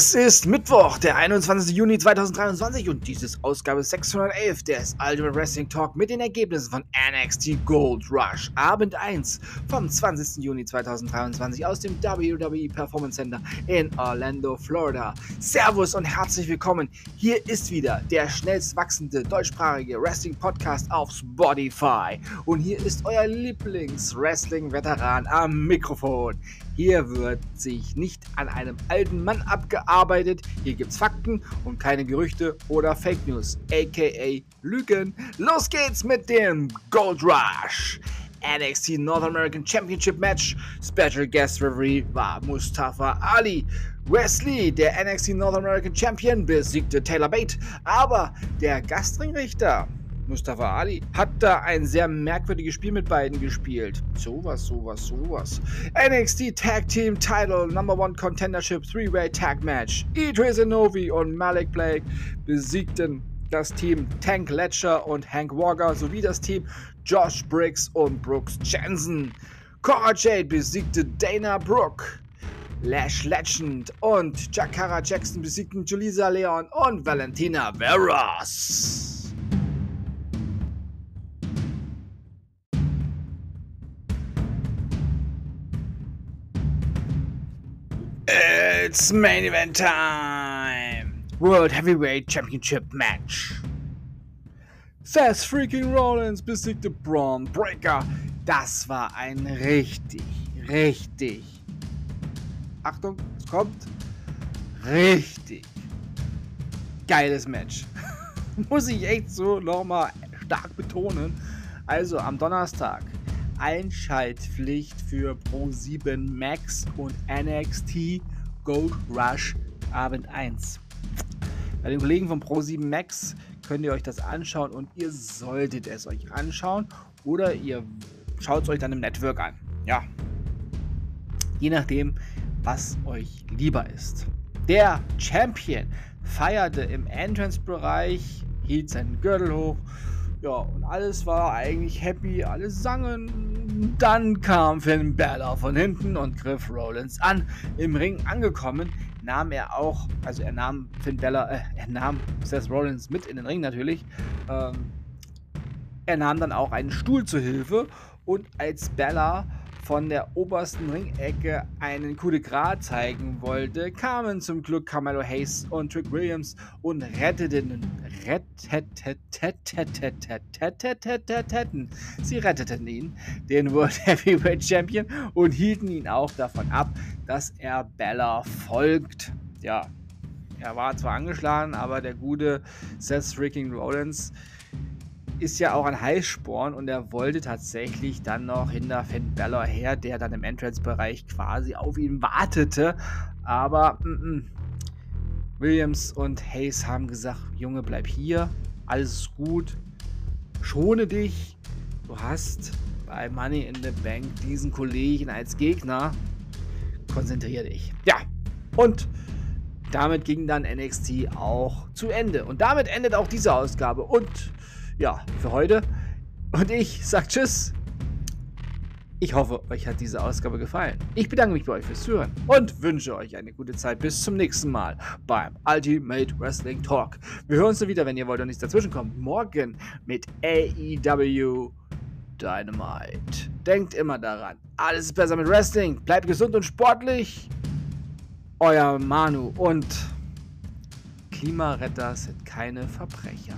Es ist Mittwoch, der 21. Juni 2023 und dies ist Ausgabe 611 des Ultimate Wrestling Talk mit den Ergebnissen von NXT Gold Rush Abend 1 vom 20. Juni 2023 aus dem WWE Performance Center in Orlando, Florida. Servus und herzlich willkommen. Hier ist wieder der schnellst wachsende deutschsprachige Wrestling Podcast auf Spotify und hier ist euer Lieblings-Wrestling-Veteran am Mikrofon. Hier wird sich nicht an einem alten Mann abgearbeitet. Hier gibt's Fakten und keine Gerüchte oder Fake News, aka Lügen. Los geht's mit dem Gold Rush. NXT North American Championship Match. Special Guest Referee war Mustafa Ali. Wesley, der NXT North American Champion, besiegte Taylor Bate, aber der Gastringrichter Mustafa Ali hat da ein sehr merkwürdiges Spiel mit beiden gespielt. Sowas, sowas, sowas. NXT Tag Team Title Number One Contendership Three-Way Tag Match. Idris Inovi und Malik Blake besiegten das Team Tank Letcher und Hank Walker sowie das Team Josh Briggs und Brooks Jensen. Cora Jade besiegte Dana Brooke. Lash Legend und Jakara Jackson besiegten Julisa Leon und Valentina Veras. It's main event time! World Heavyweight Championship Match. Seth freaking Rollins besiegte Braun Breaker. Das war ein richtig, richtig. Achtung, es kommt. Richtig. Geiles Match. Muss ich echt so nochmal stark betonen. Also am Donnerstag Einschaltpflicht für Pro7 Max und NXT Gold Rush Abend 1. Bei den Kollegen von Pro7 Max könnt ihr euch das anschauen und ihr solltet es euch anschauen oder ihr schaut es euch dann im Network an. Ja. Je nachdem, was euch lieber ist. Der Champion feierte im Entrance-Bereich, hielt seinen Gürtel hoch ja, und alles war eigentlich happy, alle sangen. Dann kam Finn Balor von hinten und griff Rollins an. Im Ring angekommen, nahm er auch, also er nahm Finn Balor, äh, er nahm Seth Rollins mit in den Ring natürlich. Ähm, er nahm dann auch einen Stuhl zur Hilfe und als Bella von der obersten Ringecke einen Coup de Gras zeigen wollte, kamen zum Glück Carmelo Hayes und Trick Williams und retteten, retteten, sie retteten ihn, den World Heavyweight Champion, und hielten ihn auch davon ab, dass er Bella folgt. Ja, er war zwar angeschlagen, aber der gute Seth Freaking Rollins ist ja auch ein Heißsporn und er wollte tatsächlich dann noch hinter Finn Balor her, der dann im Entrance-Bereich quasi auf ihn wartete. Aber mm -mm. Williams und Hayes haben gesagt, Junge, bleib hier, alles ist gut, schone dich, du hast bei Money in the Bank diesen Kollegen als Gegner, konzentriere dich. Ja, und damit ging dann NXT auch zu Ende. Und damit endet auch diese Ausgabe. Und ja, für heute. Und ich sag Tschüss. Ich hoffe, euch hat diese Ausgabe gefallen. Ich bedanke mich bei euch fürs Zuhören und wünsche euch eine gute Zeit. Bis zum nächsten Mal beim Ultimate Wrestling Talk. Wir hören uns wieder, wenn ihr wollt und nichts dazwischen kommt. Morgen mit AEW Dynamite. Denkt immer daran, alles ist besser mit Wrestling. Bleibt gesund und sportlich. Euer Manu und Klimaretter sind keine Verbrecher.